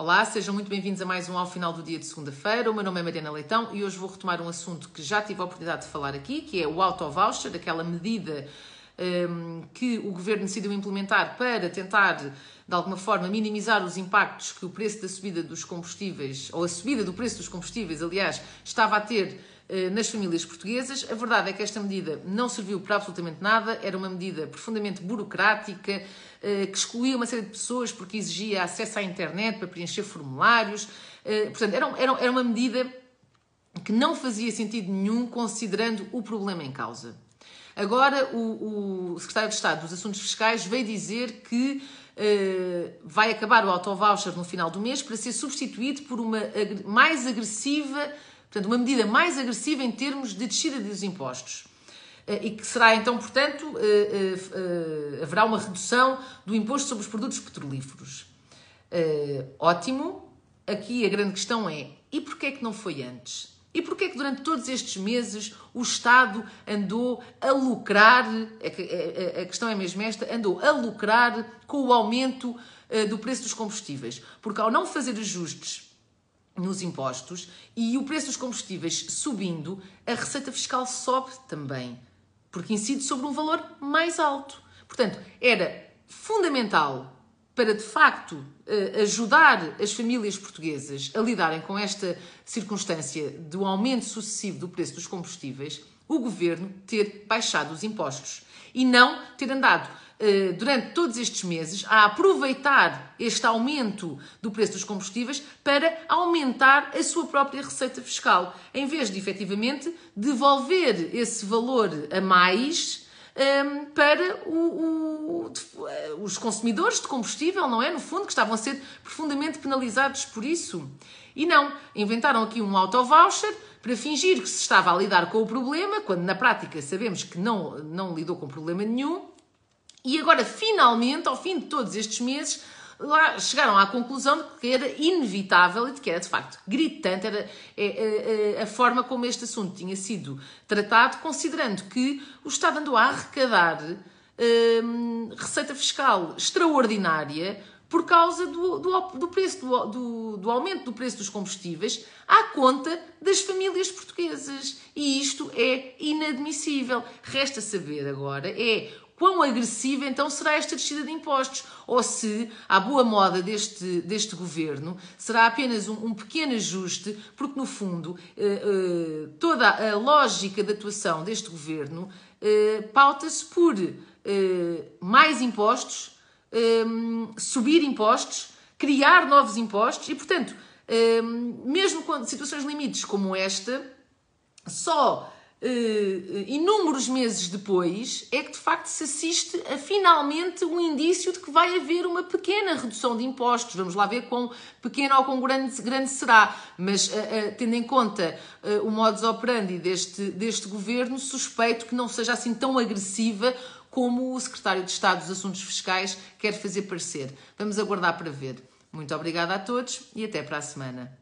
Olá, sejam muito bem-vindos a mais um ao final do dia de segunda-feira. O meu nome é Mariana Leitão e hoje vou retomar um assunto que já tive a oportunidade de falar aqui, que é o auto-voucher, aquela medida um, que o governo decidiu implementar para tentar, de alguma forma, minimizar os impactos que o preço da subida dos combustíveis, ou a subida do preço dos combustíveis, aliás, estava a ter nas famílias portuguesas. A verdade é que esta medida não serviu para absolutamente nada, era uma medida profundamente burocrática, eh, que excluía uma série de pessoas porque exigia acesso à internet para preencher formulários. Eh, portanto, era, uma medida que não fazia sentido nenhum considerando o problema em causa. Agora, o, o secretário de Estado dos Assuntos Fiscais veio dizer que uh, vai acabar o auto-voucher no final do mês para ser substituído por uma mais agressiva, portanto, uma medida mais agressiva em termos de descida dos impostos. Eh, e que será então, portanto, eh, eh, haverá uma redução do imposto sobre os produtos petrolíferos. Ótimo. Aqui a grande questão é: e porquê é que não foi antes? E porquê é que durante todos estes meses o Estado andou a lucrar, a questão é mesmo esta, andou a lucrar com o aumento do preço dos combustíveis? Porque ao não fazer ajustes nos impostos e o preço dos combustíveis subindo, a receita fiscal sobe também porque incide sobre um valor mais alto. Portanto, era fundamental para de facto eh, ajudar as famílias portuguesas a lidarem com esta circunstância do aumento sucessivo do preço dos combustíveis, o governo ter baixado os impostos e não ter andado durante todos estes meses a aproveitar este aumento do preço dos combustíveis para aumentar a sua própria receita fiscal, em vez de efetivamente devolver esse valor a mais um, ehm, para o, o, eh, os consumidores de combustível, não é? No fundo, que estavam a ser profundamente penalizados por isso. E não, inventaram aqui um auto-voucher para fingir que se estava a lidar com o problema, quando na prática sabemos que não, não lidou com problema nenhum, e agora, finalmente, ao fim de todos estes meses, lá chegaram à conclusão de que era inevitável e de que era de facto gritante era, é, é, é, a forma como este assunto tinha sido tratado, considerando que o Estado andou a arrecadar hum, receita fiscal extraordinária por causa do, do, do preço, do, do, do, aumento do preço dos combustíveis à conta das famílias portuguesas. E isto é inadmissível. Resta saber agora é quão agressiva então será esta descida de impostos, ou se, à boa moda deste, deste governo, será apenas um, um pequeno ajuste, porque no fundo eh, eh, toda a lógica de atuação deste governo eh, pauta-se por mais impostos, subir impostos, criar novos impostos e, portanto, mesmo quando situações limites como esta, só uh, inúmeros meses depois, é que de facto se assiste a finalmente um indício de que vai haver uma pequena redução de impostos. Vamos lá ver quão pequeno ou quão grande, grande será. Mas, uh, uh, tendo em conta o modus operandi deste, deste governo, suspeito que não seja assim tão agressiva como o secretário de Estado dos Assuntos Fiscais quer fazer parecer. Vamos aguardar para ver. Muito obrigada a todos e até para a semana.